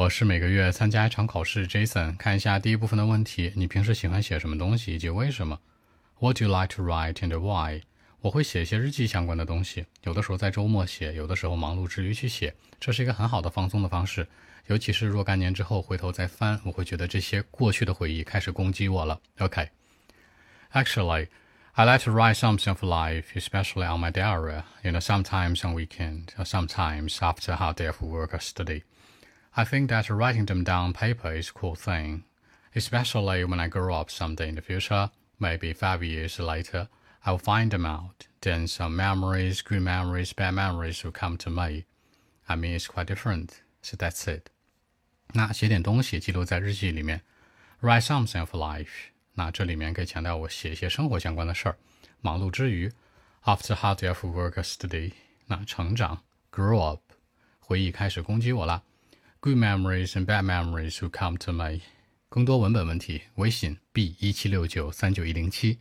我是每个月参加一场考试，Jason。看一下第一部分的问题：你平时喜欢写什么东西以及为什么？What do you like to write and why？我会写一些日记相关的东西，有的时候在周末写，有的时候忙碌之余去写，这是一个很好的放松的方式。尤其是若干年之后回头再翻，我会觉得这些过去的回忆开始攻击我了。OK，Actually。I like to write something of life, especially on my diary, you know, sometimes on weekend, or sometimes after a hard day of work or study. I think that writing them down on paper is a cool thing, especially when I grow up someday in the future, maybe five years later, I will find them out. Then some memories, good memories, bad memories will come to me. I mean, it's quite different. So that's it. 那写点东西记录在日记里面，write something of life。那这里面可以强调我写一些生活相关的事儿，忙碌之余，after hard day of work study，那成长，grow up，回忆开始攻击我了 ，good memories and bad memories will come to me。更多文本问题，微信 b 一七六九三九一零七。